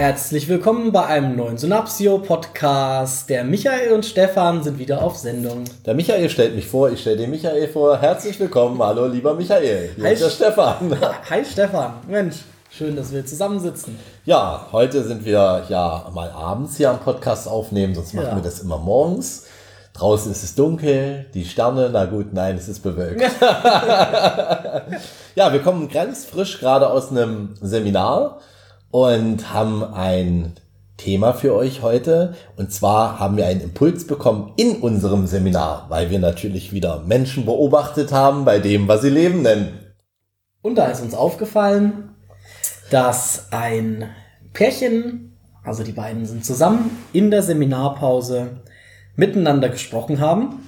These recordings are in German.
Herzlich willkommen bei einem neuen Synapsio-Podcast. Der Michael und Stefan sind wieder auf Sendung. Der Michael stellt mich vor, ich stelle den Michael vor. Herzlich willkommen, hallo lieber Michael. Hier Hi, ist der Stefan. Hi Stefan, Mensch, schön, dass wir zusammensitzen. Ja, heute sind wir ja mal abends hier am Podcast aufnehmen, sonst machen ja. wir das immer morgens. Draußen ist es dunkel, die Sterne, na gut, nein, es ist bewölkt. ja, wir kommen ganz frisch gerade aus einem Seminar und haben ein Thema für euch heute. Und zwar haben wir einen Impuls bekommen in unserem Seminar, weil wir natürlich wieder Menschen beobachtet haben bei dem, was sie Leben nennen. Und da ist uns aufgefallen, dass ein Pärchen, also die beiden sind zusammen in der Seminarpause miteinander gesprochen haben.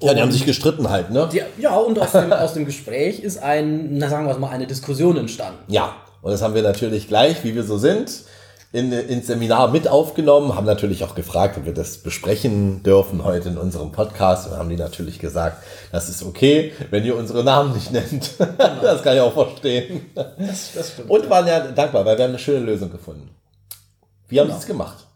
Ja, die haben sich gestritten halt, ne? Die, ja, und aus dem, aus dem Gespräch ist ein, na sagen wir mal, eine Diskussion entstanden. Ja, und das haben wir natürlich gleich, wie wir so sind, in, ins Seminar mit aufgenommen, haben natürlich auch gefragt, ob wir das besprechen dürfen heute in unserem Podcast. Und haben die natürlich gesagt, das ist okay, wenn ihr unsere Namen nicht nennt. Das kann ich auch verstehen. Das, das stimmt, Und waren ja dankbar, weil wir haben eine schöne Lösung gefunden. Wie haben genau. sie es gemacht?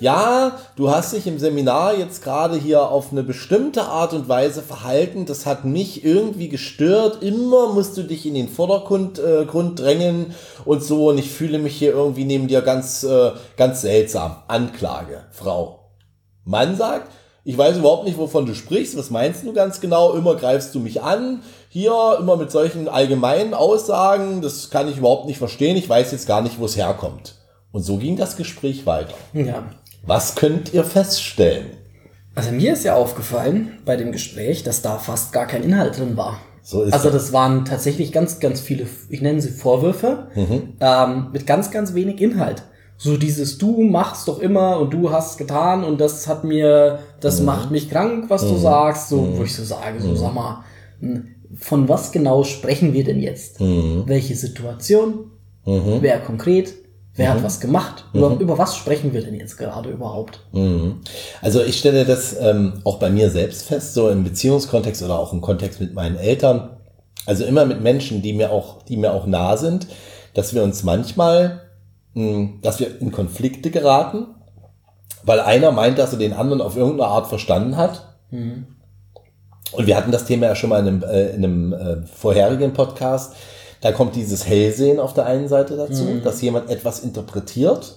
Ja, du hast dich im Seminar jetzt gerade hier auf eine bestimmte Art und Weise verhalten, das hat mich irgendwie gestört, immer musst du dich in den Vordergrund äh, Grund drängen und so und ich fühle mich hier irgendwie neben dir ganz, äh, ganz seltsam. Anklage, Frau. Mann sagt, ich weiß überhaupt nicht, wovon du sprichst, was meinst du ganz genau, immer greifst du mich an, hier immer mit solchen allgemeinen Aussagen, das kann ich überhaupt nicht verstehen, ich weiß jetzt gar nicht, wo es herkommt. Und so ging das Gespräch weiter. Ja. Was könnt ihr feststellen? Also mir ist ja aufgefallen bei dem Gespräch, dass da fast gar kein Inhalt drin war. So ist also das waren tatsächlich ganz, ganz viele, ich nenne sie Vorwürfe, mhm. ähm, mit ganz, ganz wenig Inhalt. So dieses Du machst doch immer und du hast getan und das hat mir, das mhm. macht mich krank, was mhm. du sagst. So, wo mhm. ich so sage, so mhm. sag mal, von was genau sprechen wir denn jetzt? Mhm. Welche Situation? Wer konkret? Wer mhm. hat was gemacht? Über, mhm. über was sprechen wir denn jetzt gerade überhaupt? Mhm. Also ich stelle das ähm, auch bei mir selbst fest, so im Beziehungskontext oder auch im Kontext mit meinen Eltern. Also immer mit Menschen, die mir auch, die mir auch nah sind, dass wir uns manchmal, mh, hm, dass wir in Konflikte geraten, weil einer meint, dass er den anderen auf irgendeine Art verstanden hat. Mhm. Und wir hatten das Thema ja schon mal in einem, äh, in einem äh, vorherigen Podcast da kommt dieses Hellsehen auf der einen Seite dazu, mhm. dass jemand etwas interpretiert.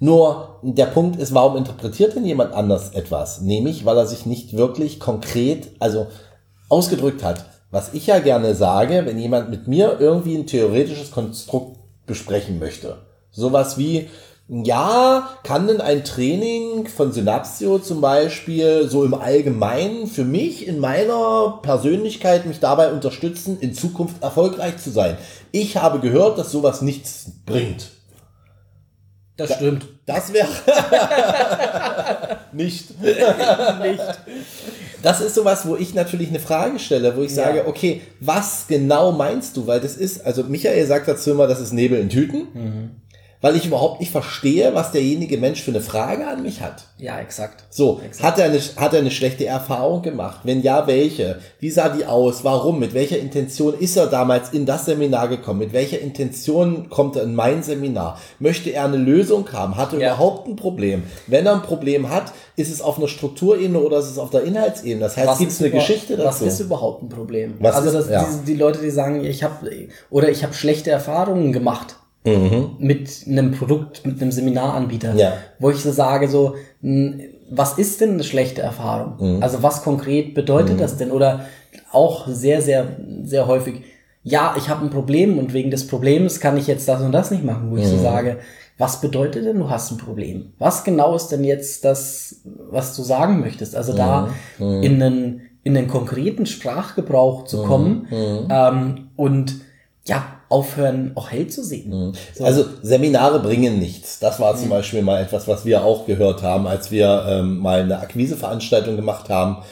Nur der Punkt ist, warum interpretiert denn jemand anders etwas? Nämlich, weil er sich nicht wirklich konkret, also ausgedrückt hat. Was ich ja gerne sage, wenn jemand mit mir irgendwie ein theoretisches Konstrukt besprechen möchte. Sowas wie, ja, kann denn ein Training von Synapsio zum Beispiel so im Allgemeinen für mich in meiner Persönlichkeit mich dabei unterstützen, in Zukunft erfolgreich zu sein? Ich habe gehört, dass sowas nichts bringt. Das da, stimmt. Das wäre nicht. nicht. Das ist sowas, wo ich natürlich eine Frage stelle, wo ich ja. sage, okay, was genau meinst du? Weil das ist, also Michael sagt dazu immer, das ist Nebel in Tüten. Mhm weil ich überhaupt nicht verstehe, was derjenige Mensch für eine Frage an mich hat. Ja, exakt. So, exakt. Hat, er eine, hat er eine schlechte Erfahrung gemacht? Wenn ja, welche? Wie sah die aus? Warum? Mit welcher Intention ist er damals in das Seminar gekommen? Mit welcher Intention kommt er in mein Seminar? Möchte er eine Lösung haben? Hat er ja. überhaupt ein Problem? Wenn er ein Problem hat, ist es auf einer Strukturebene oder ist es auf der Inhaltsebene? Das heißt, gibt es eine Geschichte dazu? Was ist überhaupt ein Problem? Was also das, ja. die, die Leute, die sagen, ich habe oder ich habe schlechte Erfahrungen gemacht mhm. mit einem Produkt, mit einem Seminaranbieter, ja. wo ich so sage, so, was ist denn eine schlechte Erfahrung? Mhm. Also was konkret bedeutet mhm. das denn? Oder auch sehr, sehr, sehr häufig, ja, ich habe ein Problem und wegen des Problems kann ich jetzt das und das nicht machen, wo ich so mhm. sage, was bedeutet denn, du hast ein Problem? Was genau ist denn jetzt das, was du sagen möchtest? Also da mhm. Mhm. in einen, in einen konkreten Sprachgebrauch zu kommen ähm, und ja, aufhören, auch hell zu sehen. Mhm. So. Also Seminare bringen nichts. Das war zum mhm. Beispiel mal etwas, was wir auch gehört haben, als wir ähm, mal eine Akquiseveranstaltung gemacht haben.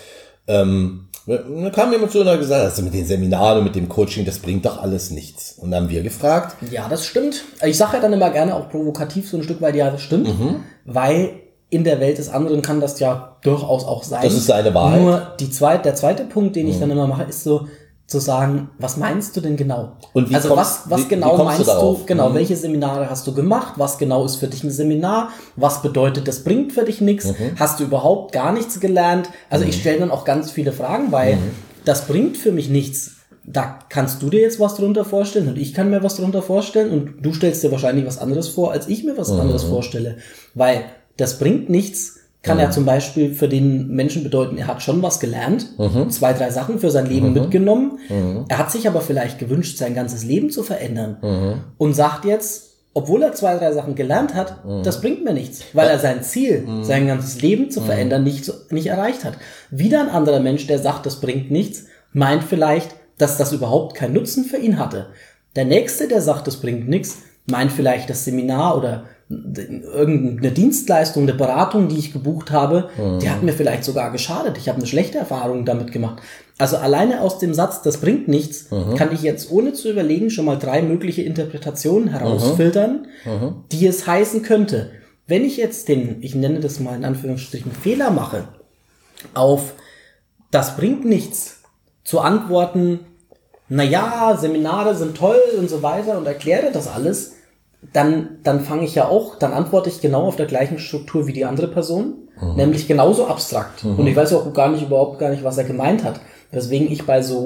Ähm, dann kam jemand zu und hat gesagt, also mit den Seminaren und mit dem Coaching, das bringt doch alles nichts. Und dann haben wir gefragt. Ja, das stimmt. Ich sage ja dann immer gerne auch provokativ so ein Stück weit, ja, das stimmt. Mhm. Weil in der Welt des anderen kann das ja durchaus auch sein. Das ist seine Wahrheit. Nur die zweite, der zweite Punkt, den ich mhm. dann immer mache, ist so, zu sagen, was meinst du denn genau? Und wie also kommst, was, was wie, genau wie meinst du, du, genau, mhm. welche Seminare hast du gemacht? Was genau ist für dich ein Seminar? Was bedeutet, das bringt für dich nichts? Mhm. Hast du überhaupt gar nichts gelernt? Also mhm. ich stelle dann auch ganz viele Fragen, weil mhm. das bringt für mich nichts. Da kannst du dir jetzt was drunter vorstellen und ich kann mir was drunter vorstellen und du stellst dir wahrscheinlich was anderes vor, als ich mir was mhm. anderes vorstelle. Weil das bringt nichts, kann mhm. ja zum Beispiel für den Menschen bedeuten, er hat schon was gelernt, mhm. zwei, drei Sachen für sein Leben mhm. mitgenommen. Mhm. Er hat sich aber vielleicht gewünscht, sein ganzes Leben zu verändern mhm. und sagt jetzt, obwohl er zwei, drei Sachen gelernt hat, mhm. das bringt mir nichts, weil er sein Ziel, sein ganzes Leben zu verändern, nicht, nicht erreicht hat. Wieder ein anderer Mensch, der sagt, das bringt nichts, meint vielleicht, dass das überhaupt keinen Nutzen für ihn hatte. Der nächste, der sagt, das bringt nichts, meint vielleicht das Seminar oder irgendeine Dienstleistung, eine Beratung, die ich gebucht habe, mhm. die hat mir vielleicht sogar geschadet. Ich habe eine schlechte Erfahrung damit gemacht. Also alleine aus dem Satz, das bringt nichts, mhm. kann ich jetzt ohne zu überlegen schon mal drei mögliche Interpretationen herausfiltern, mhm. mhm. die es heißen könnte. Wenn ich jetzt den, ich nenne das mal in Anführungsstrichen, Fehler mache, auf das bringt nichts, zu antworten, na ja, Seminare sind toll und so weiter und erkläre das alles, dann, dann fange ich ja auch, dann antworte ich genau auf der gleichen Struktur wie die andere Person, mhm. nämlich genauso abstrakt. Mhm. Und ich weiß auch gar nicht, überhaupt gar nicht, was er gemeint hat. Weswegen ich bei so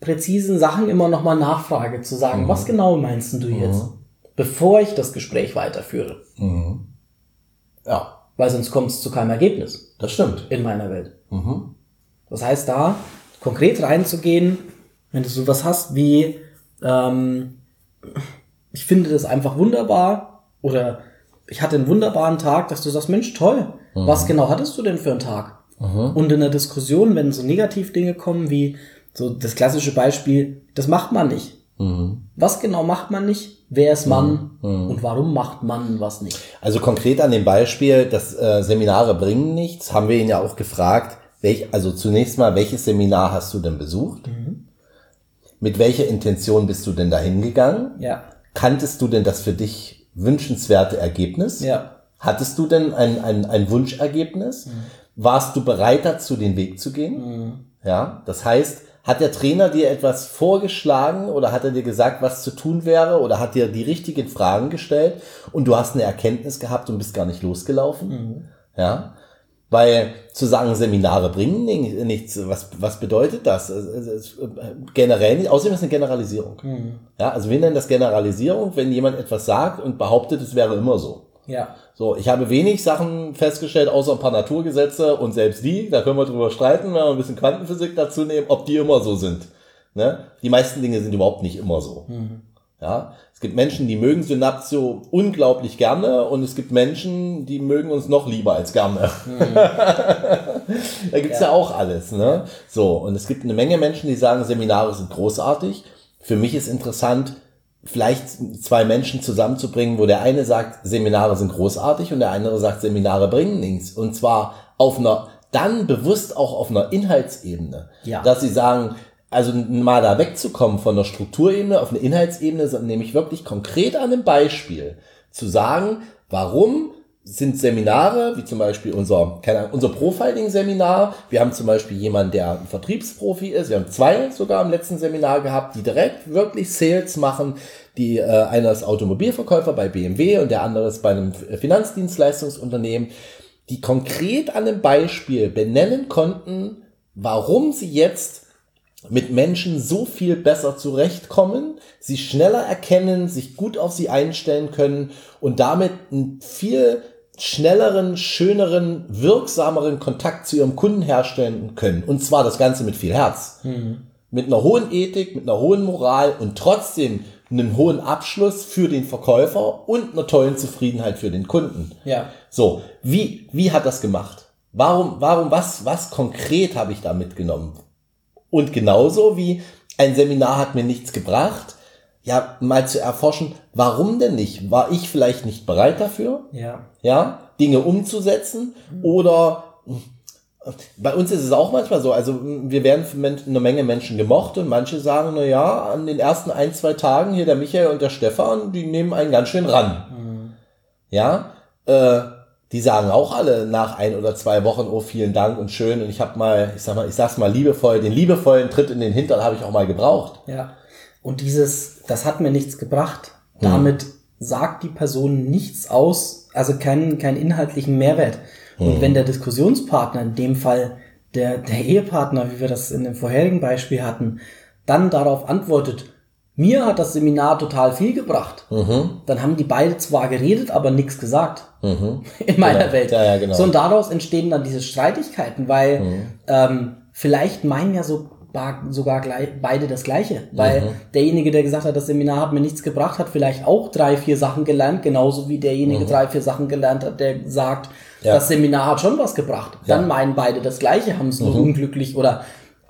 unpräzisen Sachen immer nochmal nachfrage, zu sagen, mhm. was genau meinst du jetzt? Mhm. Bevor ich das Gespräch weiterführe. Mhm. Ja. Weil sonst kommt es zu keinem Ergebnis. Das stimmt. In meiner Welt. Mhm. Das heißt, da konkret reinzugehen, wenn du sowas hast wie, ähm, ich finde das einfach wunderbar oder ich hatte einen wunderbaren Tag, dass du sagst, Mensch, toll, mhm. was genau hattest du denn für einen Tag? Mhm. Und in der Diskussion, wenn so Negativdinge kommen wie so das klassische Beispiel, das macht man nicht. Mhm. Was genau macht man nicht? Wer ist man mhm. und warum macht man was nicht? Also konkret an dem Beispiel, dass äh, Seminare bringen nichts, haben wir ihn ja auch gefragt, welch, also zunächst mal, welches Seminar hast du denn besucht? Mhm. Mit welcher Intention bist du denn dahin gegangen? Ja. Kanntest du denn das für dich wünschenswerte Ergebnis? Ja. Hattest du denn ein, ein, ein Wunschergebnis? Mhm. Warst du bereit dazu, den Weg zu gehen? Mhm. Ja, das heißt, hat der Trainer dir etwas vorgeschlagen oder hat er dir gesagt, was zu tun wäre oder hat dir die richtigen Fragen gestellt und du hast eine Erkenntnis gehabt und bist gar nicht losgelaufen? Mhm. Ja, weil zu sagen, Seminare bringen nichts, was, was bedeutet das? Generell nicht, außerdem ist es eine Generalisierung. Mhm. Ja, also wir nennen das Generalisierung, wenn jemand etwas sagt und behauptet, es wäre immer so. Ja. So, ich habe wenig Sachen festgestellt, außer ein paar Naturgesetze und selbst die, da können wir drüber streiten, wenn wir ein bisschen Quantenphysik dazu nehmen, ob die immer so sind. Ne? Die meisten Dinge sind überhaupt nicht immer so. Mhm. Ja, es gibt Menschen, die mögen Synaptio unglaublich gerne und es gibt Menschen, die mögen uns noch lieber als gerne. Mhm. da gibt's ja. ja. auch alles. Ne? So, und es gibt eine Menge Menschen, die sagen, Seminare sind großartig. Für mich ist interessant, vielleicht zwei Menschen zusammenzubringen, wo der eine sagt, Seminare sind großartig und der andere sagt, Seminare bringen nichts. Und zwar auf einer, dann bewusst auch auf einer Inhaltsebene. Ja. Dass sie sagen, also mal da wegzukommen von der Strukturebene auf eine Inhaltsebene, sondern nämlich wirklich konkret an einem Beispiel zu sagen, warum sind Seminare, wie zum Beispiel unser, keine Ahnung, unser Profiling-Seminar. Wir haben zum Beispiel jemanden, der ein Vertriebsprofi ist. Wir haben zwei sogar im letzten Seminar gehabt, die direkt wirklich Sales machen. Die, äh, einer ist Automobilverkäufer bei BMW und der andere ist bei einem Finanzdienstleistungsunternehmen, die konkret an einem Beispiel benennen konnten, warum sie jetzt mit Menschen so viel besser zurechtkommen, sie schneller erkennen, sich gut auf sie einstellen können und damit einen viel schnelleren, schöneren, wirksameren Kontakt zu ihrem Kunden herstellen können. Und zwar das Ganze mit viel Herz. Mhm. Mit einer hohen Ethik, mit einer hohen Moral und trotzdem einen hohen Abschluss für den Verkäufer und einer tollen Zufriedenheit für den Kunden. Ja. So, wie, wie hat das gemacht? Warum, warum, was, was konkret habe ich da mitgenommen? Und genauso wie ein Seminar hat mir nichts gebracht, ja, mal zu erforschen, warum denn nicht? War ich vielleicht nicht bereit dafür? Ja. Ja, Dinge umzusetzen? Oder Bei uns ist es auch manchmal so, also wir werden von einer Menge Menschen gemocht und manche sagen, na ja, an den ersten ein, zwei Tagen hier der Michael und der Stefan, die nehmen einen ganz schön ran. Mhm. Ja, äh, die sagen auch alle nach ein oder zwei Wochen, oh vielen Dank und schön und ich habe mal, ich sag mal, ich sag's mal liebevoll, den liebevollen Tritt in den Hintern habe ich auch mal gebraucht. Ja. Und dieses, das hat mir nichts gebracht. Damit hm. sagt die Person nichts aus, also keinen, keinen inhaltlichen Mehrwert. Und hm. wenn der Diskussionspartner, in dem Fall der, der Ehepartner, wie wir das in dem vorherigen Beispiel hatten, dann darauf antwortet, mir hat das Seminar total viel gebracht. Mhm. Dann haben die beide zwar geredet, aber nichts gesagt. Mhm. In meiner genau. Welt. Ja, ja, genau. So, und daraus entstehen dann diese Streitigkeiten, weil mhm. ähm, vielleicht meinen ja so sogar gleich, beide das Gleiche. Weil mhm. derjenige, der gesagt hat, das Seminar hat mir nichts gebracht, hat vielleicht auch drei, vier Sachen gelernt, genauso wie derjenige mhm. drei, vier Sachen gelernt hat, der sagt, ja. das Seminar hat schon was gebracht. Dann ja. meinen beide das Gleiche, haben es nur mhm. unglücklich oder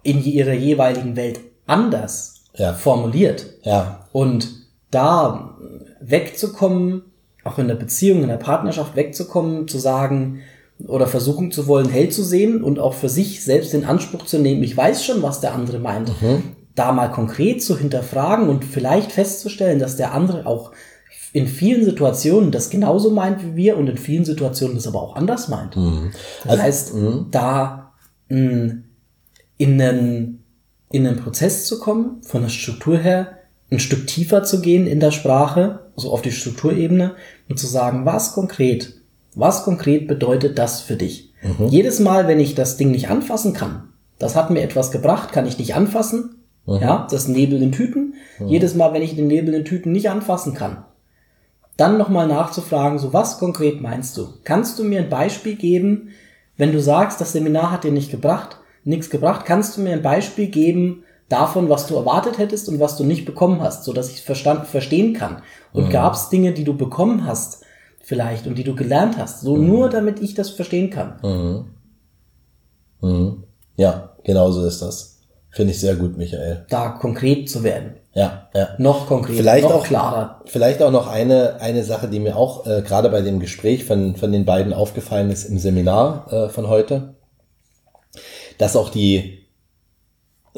in ihrer jeweiligen Welt anders ja. formuliert. Ja. Und da wegzukommen, auch in der Beziehung, in der Partnerschaft wegzukommen, zu sagen oder versuchen zu wollen, hell zu sehen und auch für sich selbst in Anspruch zu nehmen, ich weiß schon, was der andere meint, mhm. da mal konkret zu hinterfragen und vielleicht festzustellen, dass der andere auch in vielen Situationen das genauso meint wie wir und in vielen Situationen das aber auch anders meint. Mhm. Das also, heißt, mh. da mh, in einen in einen Prozess zu kommen, von der Struktur her ein Stück tiefer zu gehen in der Sprache, also auf die Strukturebene und zu sagen, was konkret, was konkret bedeutet das für dich? Mhm. Jedes Mal, wenn ich das Ding nicht anfassen kann, das hat mir etwas gebracht, kann ich nicht anfassen, mhm. ja, das Nebel in Tüten. Mhm. Jedes Mal, wenn ich den Nebel in Tüten nicht anfassen kann, dann nochmal nachzufragen, so was konkret meinst du? Kannst du mir ein Beispiel geben, wenn du sagst, das Seminar hat dir nicht gebracht, nichts gebracht. Kannst du mir ein Beispiel geben davon, was du erwartet hättest und was du nicht bekommen hast, so dass ich verstand, verstehen kann? Und mhm. gab es Dinge, die du bekommen hast, vielleicht, und die du gelernt hast, so mhm. nur damit ich das verstehen kann? Mhm. Mhm. Ja, genau so ist das. Finde ich sehr gut, Michael. Da konkret zu werden. Ja, ja. Noch konkret, vielleicht noch auch, klarer. Vielleicht auch noch eine, eine Sache, die mir auch äh, gerade bei dem Gespräch von, von den beiden aufgefallen ist im Seminar äh, von heute dass auch die,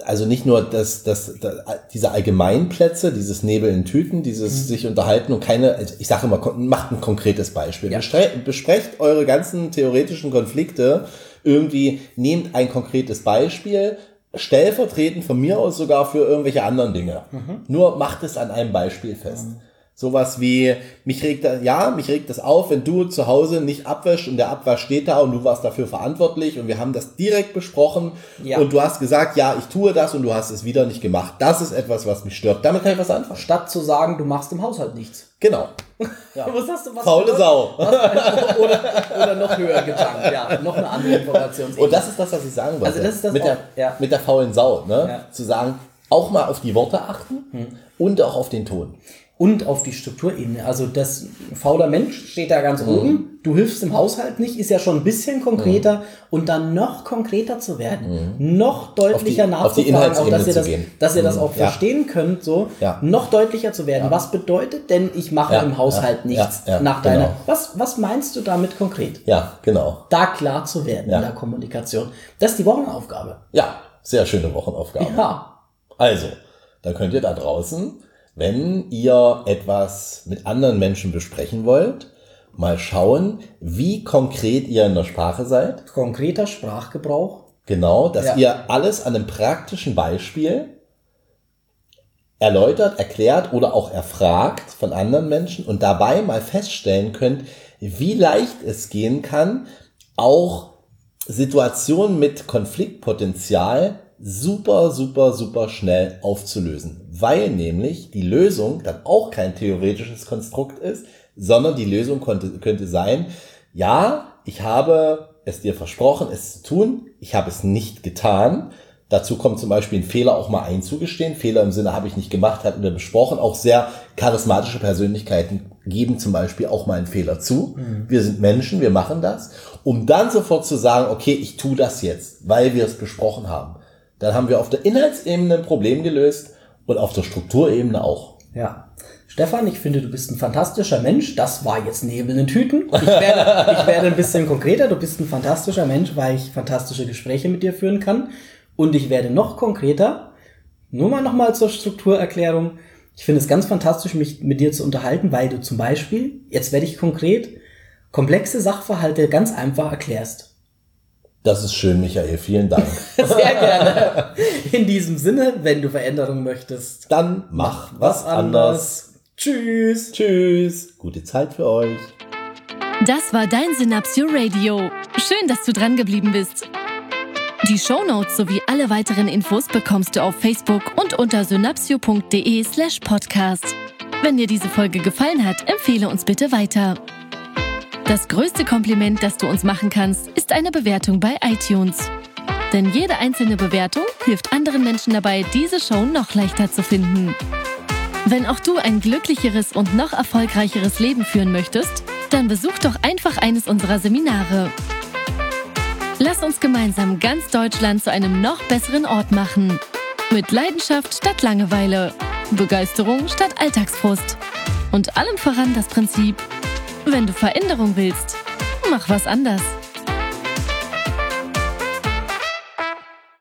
also nicht nur das, das, das, diese Allgemeinplätze, dieses Nebel in Tüten, dieses mhm. sich unterhalten und keine, also ich sage immer, macht ein konkretes Beispiel. Ja. Besprecht eure ganzen theoretischen Konflikte irgendwie, nehmt ein konkretes Beispiel, stellvertretend von mir aus sogar für irgendwelche anderen Dinge. Mhm. Nur macht es an einem Beispiel fest. Mhm. Sowas wie, mich regt das, ja, mich regt das auf, wenn du zu Hause nicht abwäschst und der Abwasch steht da und du warst dafür verantwortlich und wir haben das direkt besprochen ja. und du hast gesagt, ja, ich tue das und du hast es wieder nicht gemacht. Das ist etwas, was mich stört. Damit kann ich was anfangen. Statt zu sagen, du machst im Haushalt nichts. Genau. Ja. was hast du, was Faule Sau. Was, oder, oder noch höher getankt, ja. Noch eine andere Information. Und das ist das, was ich sagen wollte. Also das ist das mit, auch, der, ja. mit der faulen Sau, ne? Ja. Zu sagen, auch mal auf die Worte achten hm. und auch auf den Ton und auf die Strukturebene. Also das fauler Mensch steht da ganz mhm. oben. Du hilfst im Haushalt nicht, ist ja schon ein bisschen konkreter mhm. und dann noch konkreter zu werden, mhm. noch deutlicher die, nachzufragen, auch dass ihr das, dass ihr das mhm. auch ja. verstehen könnt, so ja. noch deutlicher zu werden. Ja. Was bedeutet denn, ich mache im Haushalt nichts nach deiner? Genau. Was was meinst du damit konkret? Ja, genau. Da klar zu werden in der Kommunikation. Das ist die Wochenaufgabe. Ja, sehr schöne Wochenaufgabe. Ja. Also, dann könnt ihr da draußen wenn ihr etwas mit anderen Menschen besprechen wollt, mal schauen, wie konkret ihr in der Sprache seid. Konkreter Sprachgebrauch. Genau, dass ja. ihr alles an einem praktischen Beispiel erläutert, erklärt oder auch erfragt von anderen Menschen und dabei mal feststellen könnt, wie leicht es gehen kann, auch Situationen mit Konfliktpotenzial super, super, super schnell aufzulösen. Weil nämlich die Lösung dann auch kein theoretisches Konstrukt ist, sondern die Lösung konnte, könnte sein, ja, ich habe es dir versprochen, es zu tun, ich habe es nicht getan. Dazu kommt zum Beispiel ein Fehler auch mal einzugestehen. Fehler im Sinne habe ich nicht gemacht, hatten wir besprochen. Auch sehr charismatische Persönlichkeiten geben zum Beispiel auch mal einen Fehler zu. Mhm. Wir sind Menschen, wir machen das. Um dann sofort zu sagen, okay, ich tue das jetzt, weil wir es besprochen haben dann haben wir auf der Inhaltsebene ein Problem gelöst und auf der Strukturebene auch. Ja. Stefan, ich finde, du bist ein fantastischer Mensch. Das war jetzt Nebel in Tüten. Ich werde, ich werde ein bisschen konkreter. Du bist ein fantastischer Mensch, weil ich fantastische Gespräche mit dir führen kann. Und ich werde noch konkreter. Nur mal nochmal zur Strukturerklärung. Ich finde es ganz fantastisch, mich mit dir zu unterhalten, weil du zum Beispiel, jetzt werde ich konkret, komplexe Sachverhalte ganz einfach erklärst. Das ist schön, Michael. Vielen Dank. Sehr gerne. In diesem Sinne, wenn du Veränderungen möchtest, dann mach was anders. Tschüss. Tschüss. Gute Zeit für euch. Das war dein Synapsio Radio. Schön, dass du dran geblieben bist. Die Shownotes sowie alle weiteren Infos bekommst du auf Facebook und unter synapsio.de slash podcast. Wenn dir diese Folge gefallen hat, empfehle uns bitte weiter. Das größte Kompliment, das du uns machen kannst, ist eine Bewertung bei iTunes. Denn jede einzelne Bewertung hilft anderen Menschen dabei, diese Show noch leichter zu finden. Wenn auch du ein glücklicheres und noch erfolgreicheres Leben führen möchtest, dann besuch doch einfach eines unserer Seminare. Lass uns gemeinsam ganz Deutschland zu einem noch besseren Ort machen. Mit Leidenschaft statt Langeweile, Begeisterung statt Alltagsfrust und allem voran das Prinzip, wenn du Veränderung willst, mach was anders.